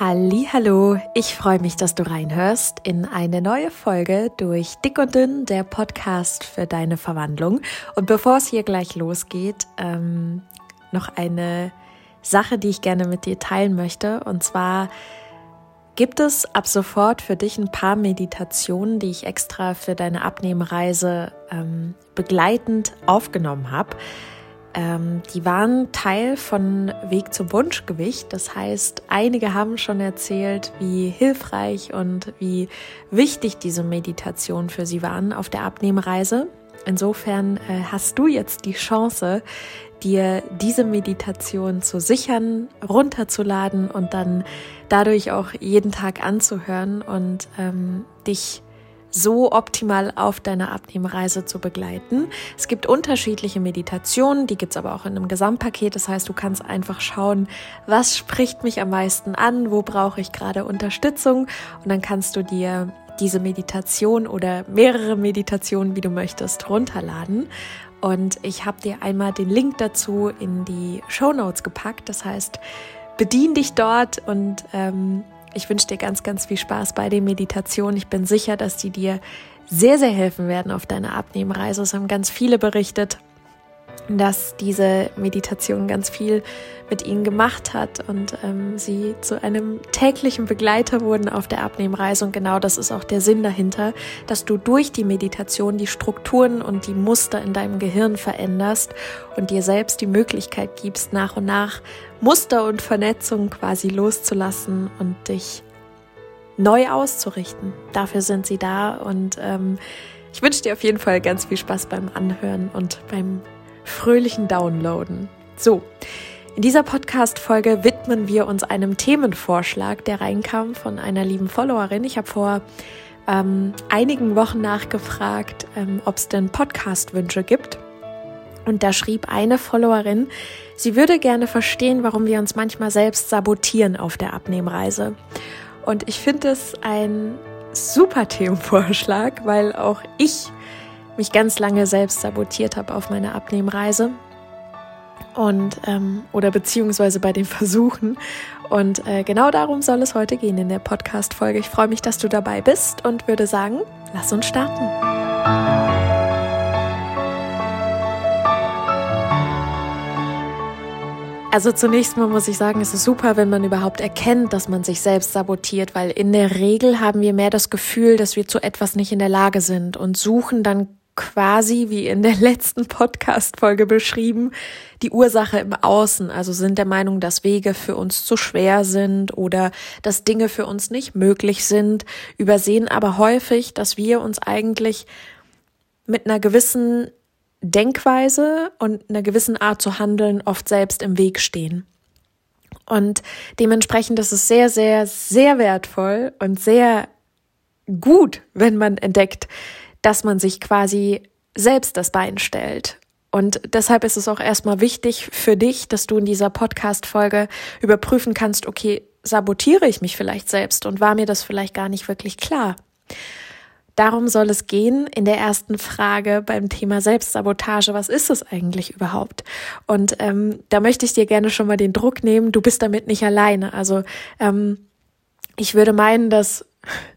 Hallo, ich freue mich, dass du reinhörst in eine neue Folge durch Dick und Dünn, der Podcast für deine Verwandlung. Und bevor es hier gleich losgeht, ähm, noch eine Sache, die ich gerne mit dir teilen möchte. Und zwar gibt es ab sofort für dich ein paar Meditationen, die ich extra für deine Abnehmreise ähm, begleitend aufgenommen habe. Ähm, die waren Teil von Weg zum Wunschgewicht. Das heißt, einige haben schon erzählt, wie hilfreich und wie wichtig diese Meditation für sie waren auf der Abnehmreise. Insofern äh, hast du jetzt die Chance, dir diese Meditation zu sichern, runterzuladen und dann dadurch auch jeden Tag anzuhören und ähm, dich so optimal auf deiner Abnehmreise zu begleiten. Es gibt unterschiedliche Meditationen, die gibt's aber auch in einem Gesamtpaket. Das heißt, du kannst einfach schauen, was spricht mich am meisten an, wo brauche ich gerade Unterstützung und dann kannst du dir diese Meditation oder mehrere Meditationen, wie du möchtest, runterladen. Und ich habe dir einmal den Link dazu in die Show Notes gepackt. Das heißt, bedien dich dort und ähm, ich wünsche dir ganz, ganz viel Spaß bei den Meditationen. Ich bin sicher, dass die dir sehr, sehr helfen werden auf deiner Abnehmreise. Es haben ganz viele berichtet dass diese Meditation ganz viel mit ihnen gemacht hat und ähm, sie zu einem täglichen Begleiter wurden auf der Abnehmreise. Und genau das ist auch der Sinn dahinter, dass du durch die Meditation die Strukturen und die Muster in deinem Gehirn veränderst und dir selbst die Möglichkeit gibst, nach und nach Muster und Vernetzung quasi loszulassen und dich neu auszurichten. Dafür sind sie da und ähm, ich wünsche dir auf jeden Fall ganz viel Spaß beim Anhören und beim fröhlichen Downloaden. So, in dieser Podcast-Folge widmen wir uns einem Themenvorschlag, der reinkam von einer lieben Followerin. Ich habe vor ähm, einigen Wochen nachgefragt, ähm, ob es denn Podcast-Wünsche gibt. Und da schrieb eine Followerin, sie würde gerne verstehen, warum wir uns manchmal selbst sabotieren auf der Abnehmreise. Und ich finde es ein super Themenvorschlag, weil auch ich mich ganz lange selbst sabotiert habe auf meiner Abnehmreise und ähm, oder beziehungsweise bei den Versuchen. Und äh, genau darum soll es heute gehen in der Podcast-Folge. Ich freue mich, dass du dabei bist und würde sagen, lass uns starten. Also zunächst mal muss ich sagen, es ist super, wenn man überhaupt erkennt, dass man sich selbst sabotiert, weil in der Regel haben wir mehr das Gefühl, dass wir zu etwas nicht in der Lage sind und suchen dann quasi, wie in der letzten Podcast-Folge beschrieben, die Ursache im Außen, also sind der Meinung, dass Wege für uns zu schwer sind oder dass Dinge für uns nicht möglich sind, übersehen aber häufig, dass wir uns eigentlich mit einer gewissen Denkweise und einer gewissen Art zu handeln oft selbst im Weg stehen. Und dementsprechend ist es sehr, sehr, sehr wertvoll und sehr gut, wenn man entdeckt, dass man sich quasi selbst das Bein stellt. Und deshalb ist es auch erstmal wichtig für dich, dass du in dieser Podcast-Folge überprüfen kannst, okay, sabotiere ich mich vielleicht selbst und war mir das vielleicht gar nicht wirklich klar? Darum soll es gehen in der ersten Frage beim Thema Selbstsabotage. Was ist es eigentlich überhaupt? Und ähm, da möchte ich dir gerne schon mal den Druck nehmen. Du bist damit nicht alleine. Also ähm, ich würde meinen, dass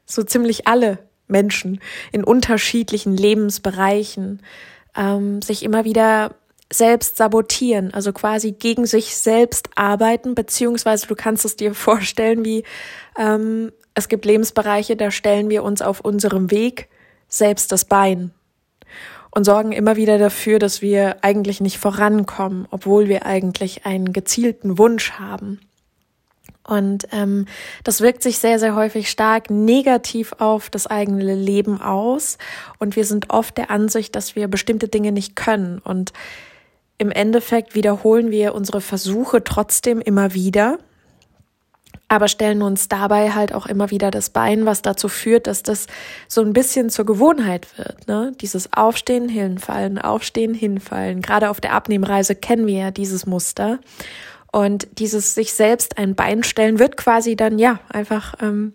so ziemlich alle Menschen in unterschiedlichen Lebensbereichen ähm, sich immer wieder selbst sabotieren, also quasi gegen sich selbst arbeiten, beziehungsweise du kannst es dir vorstellen, wie ähm, es gibt Lebensbereiche, da stellen wir uns auf unserem Weg selbst das Bein und sorgen immer wieder dafür, dass wir eigentlich nicht vorankommen, obwohl wir eigentlich einen gezielten Wunsch haben. Und ähm, das wirkt sich sehr, sehr häufig stark negativ auf das eigene Leben aus. Und wir sind oft der Ansicht, dass wir bestimmte Dinge nicht können. Und im Endeffekt wiederholen wir unsere Versuche trotzdem immer wieder, aber stellen uns dabei halt auch immer wieder das Bein, was dazu führt, dass das so ein bisschen zur Gewohnheit wird. Ne? Dieses Aufstehen, hinfallen, Aufstehen, hinfallen. Gerade auf der Abnehmreise kennen wir ja dieses Muster. Und dieses sich selbst ein Bein stellen wird quasi dann ja einfach ähm,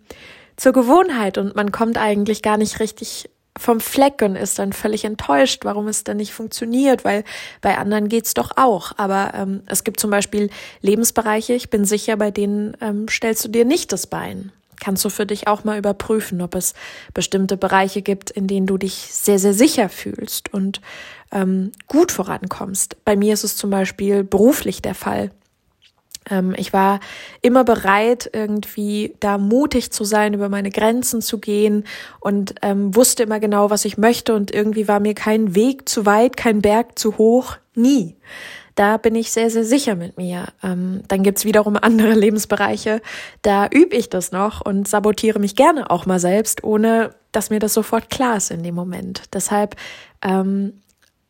zur Gewohnheit und man kommt eigentlich gar nicht richtig vom Fleck und ist dann völlig enttäuscht, warum es dann nicht funktioniert, weil bei anderen geht's doch auch. Aber ähm, es gibt zum Beispiel Lebensbereiche, ich bin sicher, bei denen ähm, stellst du dir nicht das Bein. Kannst du für dich auch mal überprüfen, ob es bestimmte Bereiche gibt, in denen du dich sehr, sehr sicher fühlst und ähm, gut vorankommst. Bei mir ist es zum Beispiel beruflich der Fall. Ähm, ich war immer bereit, irgendwie da mutig zu sein, über meine Grenzen zu gehen und ähm, wusste immer genau, was ich möchte und irgendwie war mir kein Weg zu weit, kein Berg zu hoch, nie. Da bin ich sehr, sehr sicher mit mir. Ähm, dann gibt's wiederum andere Lebensbereiche, da übe ich das noch und sabotiere mich gerne auch mal selbst, ohne dass mir das sofort klar ist in dem Moment. Deshalb, ähm,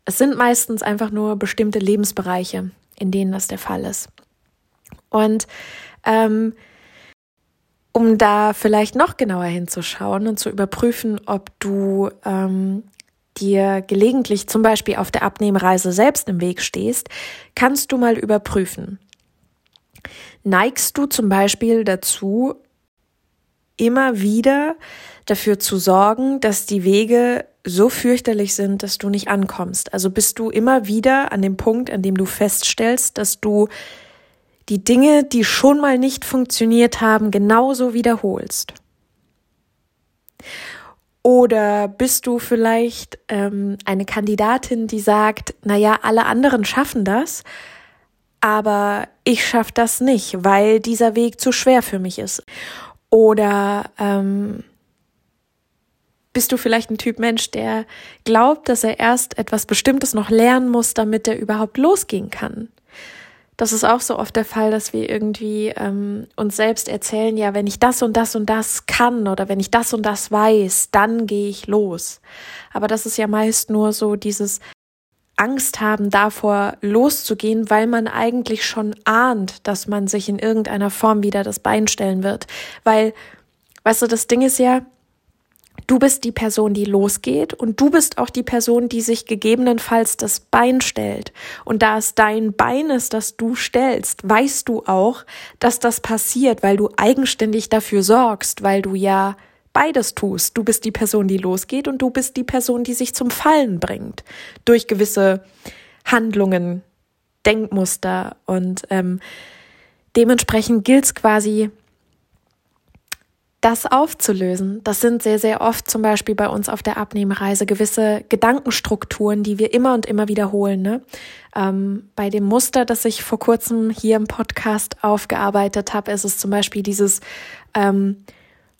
es sind meistens einfach nur bestimmte Lebensbereiche, in denen das der Fall ist. Und ähm, um da vielleicht noch genauer hinzuschauen und zu überprüfen, ob du ähm, dir gelegentlich zum Beispiel auf der Abnehmreise selbst im Weg stehst, kannst du mal überprüfen. Neigst du zum Beispiel dazu, immer wieder dafür zu sorgen, dass die Wege so fürchterlich sind, dass du nicht ankommst? Also bist du immer wieder an dem Punkt, an dem du feststellst, dass du die Dinge, die schon mal nicht funktioniert haben, genauso wiederholst? Oder bist du vielleicht ähm, eine Kandidatin, die sagt, na ja, alle anderen schaffen das, aber ich schaffe das nicht, weil dieser Weg zu schwer für mich ist? Oder ähm, bist du vielleicht ein Typ Mensch, der glaubt, dass er erst etwas Bestimmtes noch lernen muss, damit er überhaupt losgehen kann? Das ist auch so oft der Fall, dass wir irgendwie ähm, uns selbst erzählen, ja, wenn ich das und das und das kann oder wenn ich das und das weiß, dann gehe ich los. Aber das ist ja meist nur so dieses Angst haben davor loszugehen, weil man eigentlich schon ahnt, dass man sich in irgendeiner Form wieder das Bein stellen wird. Weil, weißt du, das Ding ist ja, Du bist die Person, die losgeht und du bist auch die Person, die sich gegebenenfalls das Bein stellt. Und da es dein Bein ist, das du stellst, weißt du auch, dass das passiert, weil du eigenständig dafür sorgst, weil du ja beides tust. Du bist die Person, die losgeht und du bist die Person, die sich zum Fallen bringt durch gewisse Handlungen, Denkmuster und ähm, dementsprechend gilt es quasi das aufzulösen. Das sind sehr, sehr oft zum Beispiel bei uns auf der Abnehmreise gewisse Gedankenstrukturen, die wir immer und immer wiederholen. Ne? Ähm, bei dem Muster, das ich vor kurzem hier im Podcast aufgearbeitet habe, ist es zum Beispiel dieses ähm,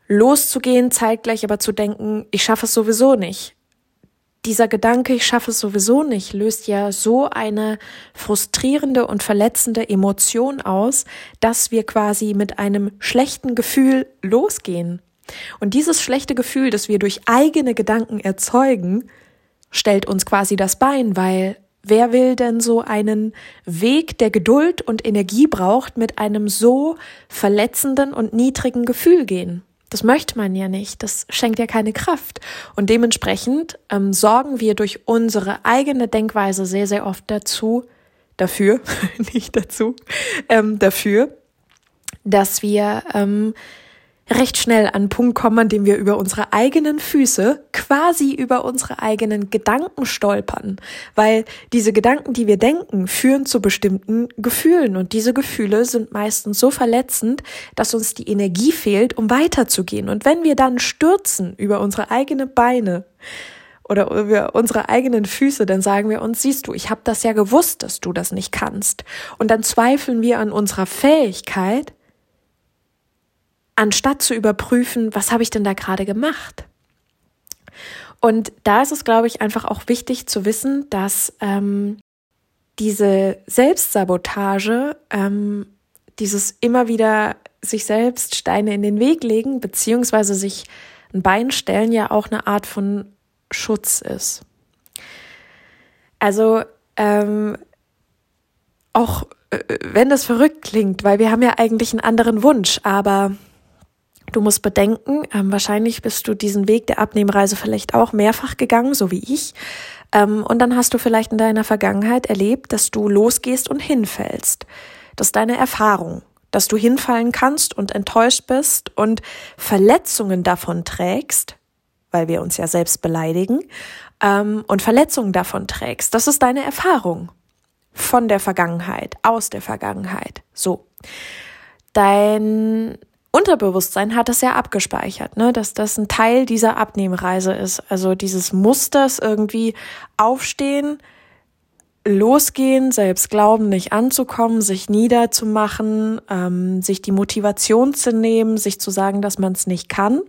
loszugehen, zeitgleich aber zu denken, ich schaffe es sowieso nicht dieser Gedanke, ich schaffe es sowieso nicht, löst ja so eine frustrierende und verletzende Emotion aus, dass wir quasi mit einem schlechten Gefühl losgehen. Und dieses schlechte Gefühl, das wir durch eigene Gedanken erzeugen, stellt uns quasi das Bein, weil wer will denn so einen Weg, der Geduld und Energie braucht, mit einem so verletzenden und niedrigen Gefühl gehen? Das möchte man ja nicht. Das schenkt ja keine Kraft. Und dementsprechend ähm, sorgen wir durch unsere eigene Denkweise sehr, sehr oft dazu, dafür, nicht dazu, ähm, dafür, dass wir ähm, recht schnell an einen Punkt kommen, an dem wir über unsere eigenen Füße, quasi über unsere eigenen Gedanken stolpern. Weil diese Gedanken, die wir denken, führen zu bestimmten Gefühlen. Und diese Gefühle sind meistens so verletzend, dass uns die Energie fehlt, um weiterzugehen. Und wenn wir dann stürzen über unsere eigenen Beine, oder über unsere eigenen Füße, dann sagen wir uns, siehst du, ich habe das ja gewusst, dass du das nicht kannst. Und dann zweifeln wir an unserer Fähigkeit, anstatt zu überprüfen, was habe ich denn da gerade gemacht? Und da ist es, glaube ich, einfach auch wichtig zu wissen, dass ähm, diese Selbstsabotage, ähm, dieses immer wieder sich selbst Steine in den Weg legen, beziehungsweise sich ein Bein stellen, ja auch eine Art von Schutz ist. Also ähm, auch äh, wenn das verrückt klingt, weil wir haben ja eigentlich einen anderen Wunsch, aber Du musst bedenken, ähm, wahrscheinlich bist du diesen Weg der Abnehmreise vielleicht auch mehrfach gegangen, so wie ich. Ähm, und dann hast du vielleicht in deiner Vergangenheit erlebt, dass du losgehst und hinfällst. Das ist deine Erfahrung, dass du hinfallen kannst und enttäuscht bist und Verletzungen davon trägst, weil wir uns ja selbst beleidigen, ähm, und Verletzungen davon trägst. Das ist deine Erfahrung von der Vergangenheit, aus der Vergangenheit. So. Dein Unterbewusstsein hat das ja abgespeichert, ne, dass das ein Teil dieser Abnehmreise ist. Also dieses Musters irgendwie aufstehen, losgehen, selbst glauben, nicht anzukommen, sich niederzumachen, ähm, sich die Motivation zu nehmen, sich zu sagen, dass man es nicht kann,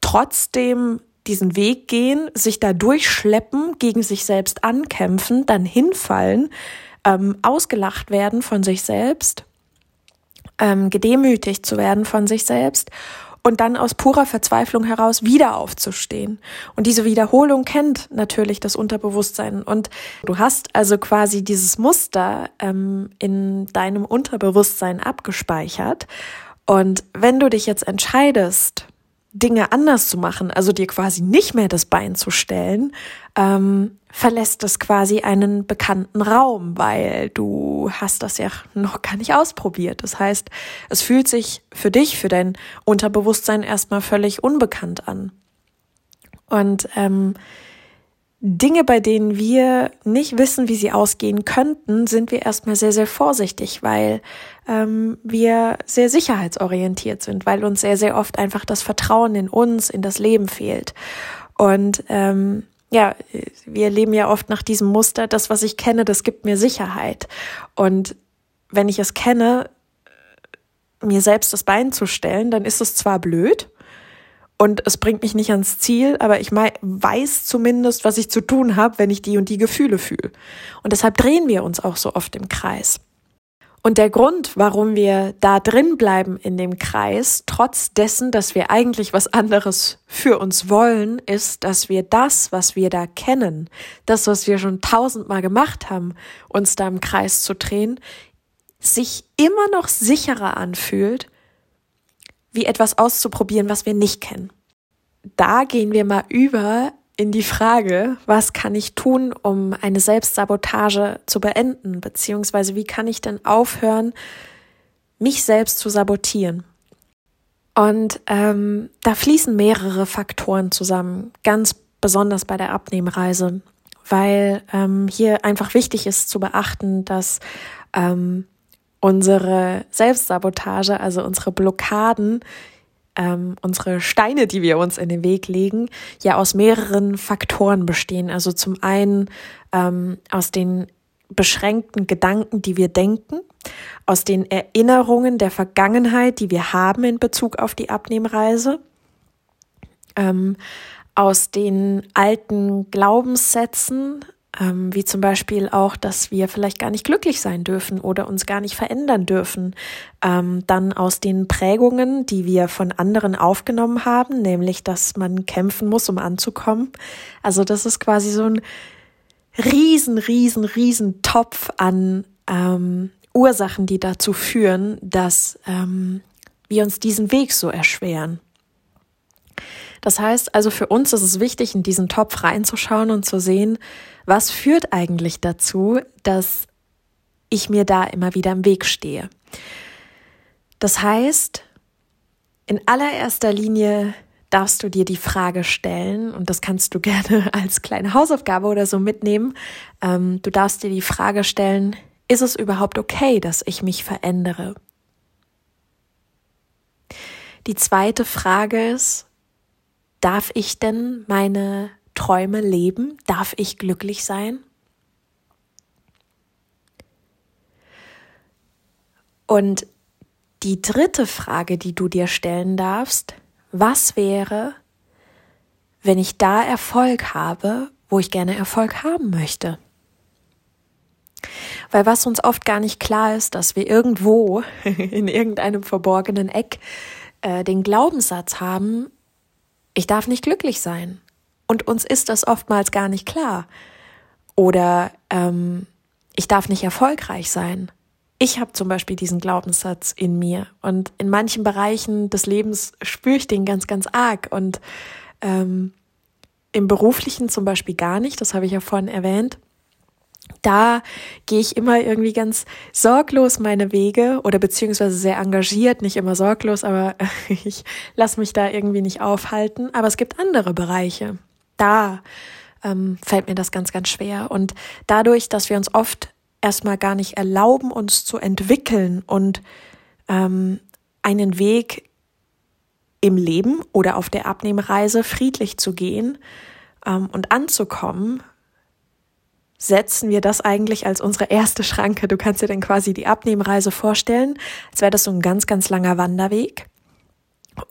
trotzdem diesen Weg gehen, sich da durchschleppen, gegen sich selbst ankämpfen, dann hinfallen, ähm, ausgelacht werden von sich selbst, ähm, gedemütigt zu werden von sich selbst und dann aus purer Verzweiflung heraus wieder aufzustehen. Und diese Wiederholung kennt natürlich das Unterbewusstsein. Und du hast also quasi dieses Muster ähm, in deinem Unterbewusstsein abgespeichert. Und wenn du dich jetzt entscheidest, Dinge anders zu machen, also dir quasi nicht mehr das Bein zu stellen, ähm, verlässt es quasi einen bekannten Raum, weil du hast das ja noch gar nicht ausprobiert. Das heißt, es fühlt sich für dich, für dein Unterbewusstsein erstmal völlig unbekannt an. Und ähm, Dinge, bei denen wir nicht wissen, wie sie ausgehen könnten, sind wir erstmal sehr, sehr vorsichtig, weil ähm, wir sehr sicherheitsorientiert sind, weil uns sehr, sehr oft einfach das Vertrauen in uns, in das Leben fehlt. Und ähm, ja, wir leben ja oft nach diesem Muster, das, was ich kenne, das gibt mir Sicherheit. Und wenn ich es kenne, mir selbst das Bein zu stellen, dann ist es zwar blöd, und es bringt mich nicht ans Ziel, aber ich weiß zumindest, was ich zu tun habe, wenn ich die und die Gefühle fühle. Und deshalb drehen wir uns auch so oft im Kreis. Und der Grund, warum wir da drin bleiben in dem Kreis, trotz dessen, dass wir eigentlich was anderes für uns wollen, ist, dass wir das, was wir da kennen, das, was wir schon tausendmal gemacht haben, uns da im Kreis zu drehen, sich immer noch sicherer anfühlt wie etwas auszuprobieren, was wir nicht kennen. Da gehen wir mal über in die Frage, was kann ich tun, um eine Selbstsabotage zu beenden, beziehungsweise wie kann ich denn aufhören, mich selbst zu sabotieren. Und ähm, da fließen mehrere Faktoren zusammen, ganz besonders bei der Abnehmreise, weil ähm, hier einfach wichtig ist zu beachten, dass ähm, unsere Selbstsabotage, also unsere Blockaden, ähm, unsere Steine, die wir uns in den Weg legen, ja aus mehreren Faktoren bestehen. Also zum einen ähm, aus den beschränkten Gedanken, die wir denken, aus den Erinnerungen der Vergangenheit, die wir haben in Bezug auf die Abnehmreise, ähm, aus den alten Glaubenssätzen, ähm, wie zum Beispiel auch, dass wir vielleicht gar nicht glücklich sein dürfen oder uns gar nicht verändern dürfen. Ähm, dann aus den Prägungen, die wir von anderen aufgenommen haben, nämlich, dass man kämpfen muss, um anzukommen. Also das ist quasi so ein riesen, riesen, riesen Topf an ähm, Ursachen, die dazu führen, dass ähm, wir uns diesen Weg so erschweren. Das heißt also für uns ist es wichtig, in diesen Topf reinzuschauen und zu sehen, was führt eigentlich dazu, dass ich mir da immer wieder im Weg stehe. Das heißt, in allererster Linie darfst du dir die Frage stellen, und das kannst du gerne als kleine Hausaufgabe oder so mitnehmen, ähm, du darfst dir die Frage stellen, ist es überhaupt okay, dass ich mich verändere? Die zweite Frage ist, darf ich denn meine Träume leben? Darf ich glücklich sein? Und die dritte Frage, die du dir stellen darfst, was wäre, wenn ich da Erfolg habe, wo ich gerne Erfolg haben möchte? Weil was uns oft gar nicht klar ist, dass wir irgendwo in irgendeinem verborgenen Eck äh, den Glaubenssatz haben, ich darf nicht glücklich sein. Und uns ist das oftmals gar nicht klar. Oder ähm, ich darf nicht erfolgreich sein. Ich habe zum Beispiel diesen Glaubenssatz in mir und in manchen Bereichen des Lebens spüre ich den ganz, ganz arg und ähm, im beruflichen zum Beispiel gar nicht, das habe ich ja vorhin erwähnt. Da gehe ich immer irgendwie ganz sorglos meine Wege oder beziehungsweise sehr engagiert, nicht immer sorglos, aber ich lasse mich da irgendwie nicht aufhalten. Aber es gibt andere Bereiche. Da ähm, fällt mir das ganz, ganz schwer. Und dadurch, dass wir uns oft erstmal gar nicht erlauben, uns zu entwickeln und ähm, einen Weg im Leben oder auf der Abnehmreise friedlich zu gehen ähm, und anzukommen, setzen wir das eigentlich als unsere erste Schranke. Du kannst dir dann quasi die Abnehmreise vorstellen, als wäre das so ein ganz, ganz langer Wanderweg.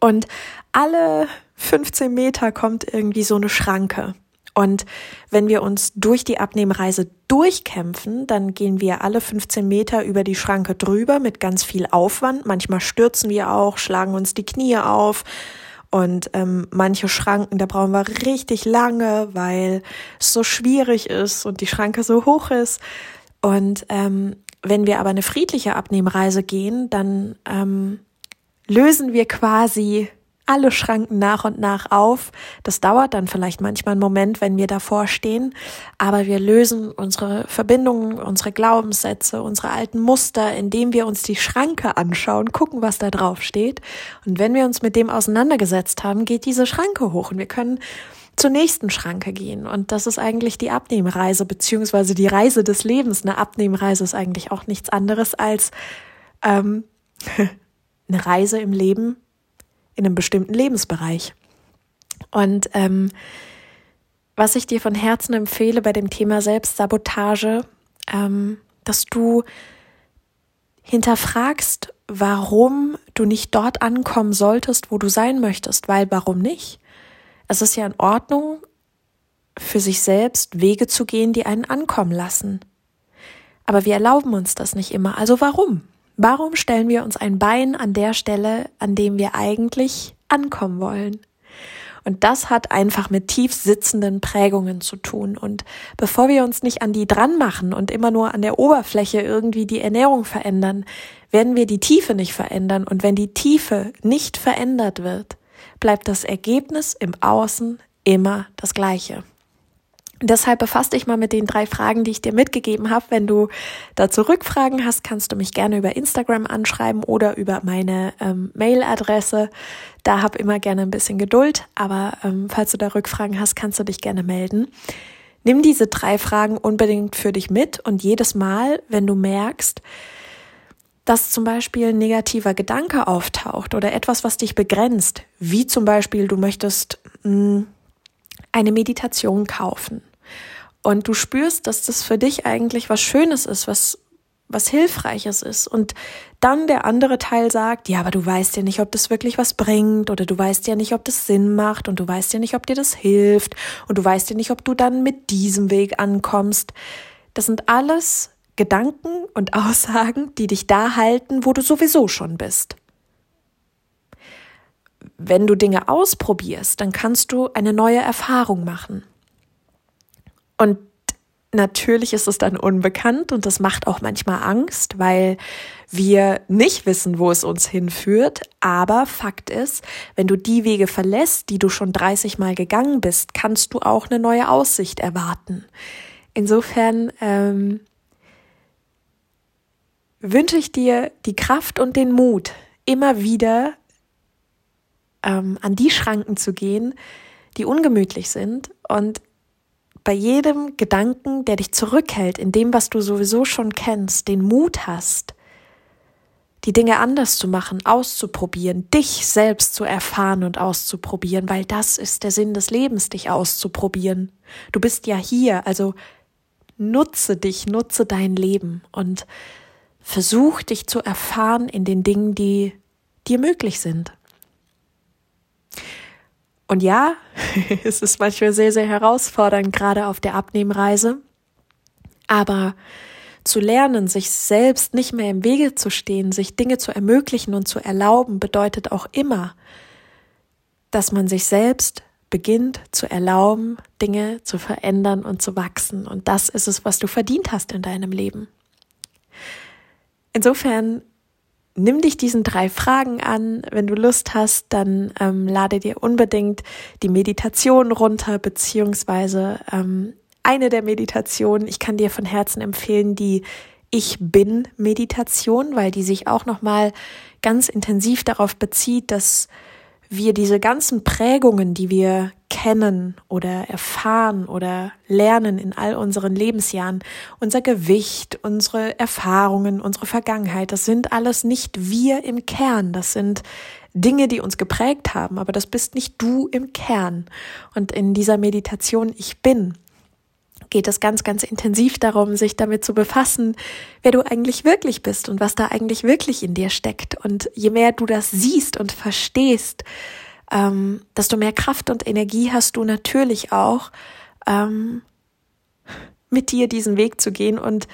Und alle 15 Meter kommt irgendwie so eine Schranke. Und wenn wir uns durch die Abnehmreise durchkämpfen, dann gehen wir alle 15 Meter über die Schranke drüber mit ganz viel Aufwand. Manchmal stürzen wir auch, schlagen uns die Knie auf, und ähm, manche Schranken, da brauchen wir richtig lange, weil es so schwierig ist und die Schranke so hoch ist. Und ähm, wenn wir aber eine friedliche Abnehmreise gehen, dann ähm, lösen wir quasi alle Schranken nach und nach auf. Das dauert dann vielleicht manchmal einen Moment, wenn wir davor stehen, aber wir lösen unsere Verbindungen, unsere Glaubenssätze, unsere alten Muster, indem wir uns die Schranke anschauen, gucken, was da drauf steht. Und wenn wir uns mit dem auseinandergesetzt haben, geht diese Schranke hoch und wir können zur nächsten Schranke gehen. Und das ist eigentlich die Abnehmreise, beziehungsweise die Reise des Lebens. Eine Abnehmreise ist eigentlich auch nichts anderes als ähm, eine Reise im Leben in einem bestimmten Lebensbereich. Und ähm, was ich dir von Herzen empfehle bei dem Thema Selbstsabotage, ähm, dass du hinterfragst, warum du nicht dort ankommen solltest, wo du sein möchtest, weil warum nicht? Es ist ja in Ordnung, für sich selbst Wege zu gehen, die einen ankommen lassen. Aber wir erlauben uns das nicht immer. Also warum? Warum stellen wir uns ein Bein an der Stelle, an dem wir eigentlich ankommen wollen? Und das hat einfach mit tief sitzenden Prägungen zu tun. Und bevor wir uns nicht an die dran machen und immer nur an der Oberfläche irgendwie die Ernährung verändern, werden wir die Tiefe nicht verändern. Und wenn die Tiefe nicht verändert wird, bleibt das Ergebnis im Außen immer das gleiche. Deshalb befasst dich mal mit den drei Fragen, die ich dir mitgegeben habe. Wenn du dazu Rückfragen hast, kannst du mich gerne über Instagram anschreiben oder über meine ähm, Mailadresse. Da hab immer gerne ein bisschen Geduld, aber ähm, falls du da Rückfragen hast, kannst du dich gerne melden. Nimm diese drei Fragen unbedingt für dich mit und jedes Mal, wenn du merkst, dass zum Beispiel ein negativer Gedanke auftaucht oder etwas, was dich begrenzt, wie zum Beispiel du möchtest mh, hm, eine Meditation kaufen und du spürst, dass das für dich eigentlich was Schönes ist, was was Hilfreiches ist. Und dann der andere Teil sagt, ja, aber du weißt ja nicht, ob das wirklich was bringt oder du weißt ja nicht, ob das Sinn macht und du weißt ja nicht, ob dir das hilft und du weißt ja nicht, ob du dann mit diesem Weg ankommst. Das sind alles Gedanken und Aussagen, die dich da halten, wo du sowieso schon bist. Wenn du Dinge ausprobierst, dann kannst du eine neue Erfahrung machen. Und natürlich ist es dann unbekannt und das macht auch manchmal Angst, weil wir nicht wissen, wo es uns hinführt. Aber Fakt ist, wenn du die Wege verlässt, die du schon 30 Mal gegangen bist, kannst du auch eine neue Aussicht erwarten. Insofern ähm, wünsche ich dir die Kraft und den Mut, immer wieder ähm, an die Schranken zu gehen, die ungemütlich sind und bei jedem Gedanken, der dich zurückhält, in dem, was du sowieso schon kennst, den Mut hast, die Dinge anders zu machen, auszuprobieren, dich selbst zu erfahren und auszuprobieren, weil das ist der Sinn des Lebens, dich auszuprobieren. Du bist ja hier, also nutze dich, nutze dein Leben und versuch dich zu erfahren in den Dingen, die dir möglich sind. Und ja, es ist manchmal sehr, sehr herausfordernd, gerade auf der Abnehmreise. Aber zu lernen, sich selbst nicht mehr im Wege zu stehen, sich Dinge zu ermöglichen und zu erlauben, bedeutet auch immer, dass man sich selbst beginnt zu erlauben, Dinge zu verändern und zu wachsen. Und das ist es, was du verdient hast in deinem Leben. Insofern nimm dich diesen drei Fragen an. Wenn du Lust hast, dann ähm, lade dir unbedingt die Meditation runter, beziehungsweise ähm, eine der Meditationen. Ich kann dir von Herzen empfehlen, die Ich bin Meditation, weil die sich auch nochmal ganz intensiv darauf bezieht, dass wir diese ganzen Prägungen, die wir kennen oder erfahren oder lernen in all unseren Lebensjahren, unser Gewicht, unsere Erfahrungen, unsere Vergangenheit, das sind alles nicht wir im Kern, das sind Dinge, die uns geprägt haben, aber das bist nicht du im Kern. Und in dieser Meditation Ich bin geht es ganz, ganz intensiv darum, sich damit zu befassen, wer du eigentlich wirklich bist und was da eigentlich wirklich in dir steckt. Und je mehr du das siehst und verstehst, ähm, desto mehr Kraft und Energie hast du natürlich auch, ähm, mit dir diesen Weg zu gehen und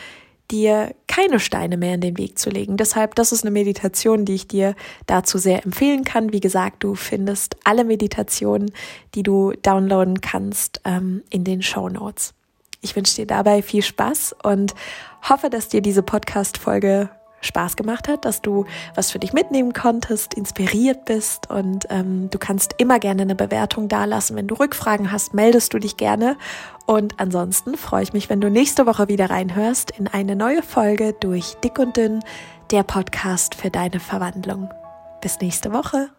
dir keine Steine mehr in den Weg zu legen. Deshalb, das ist eine Meditation, die ich dir dazu sehr empfehlen kann. Wie gesagt, du findest alle Meditationen, die du downloaden kannst, ähm, in den Show Notes. Ich wünsche dir dabei viel Spaß und hoffe, dass dir diese Podcast-Folge Spaß gemacht hat, dass du was für dich mitnehmen konntest, inspiriert bist und ähm, du kannst immer gerne eine Bewertung dalassen. Wenn du Rückfragen hast, meldest du dich gerne. Und ansonsten freue ich mich, wenn du nächste Woche wieder reinhörst in eine neue Folge durch Dick und Dünn, der Podcast für deine Verwandlung. Bis nächste Woche.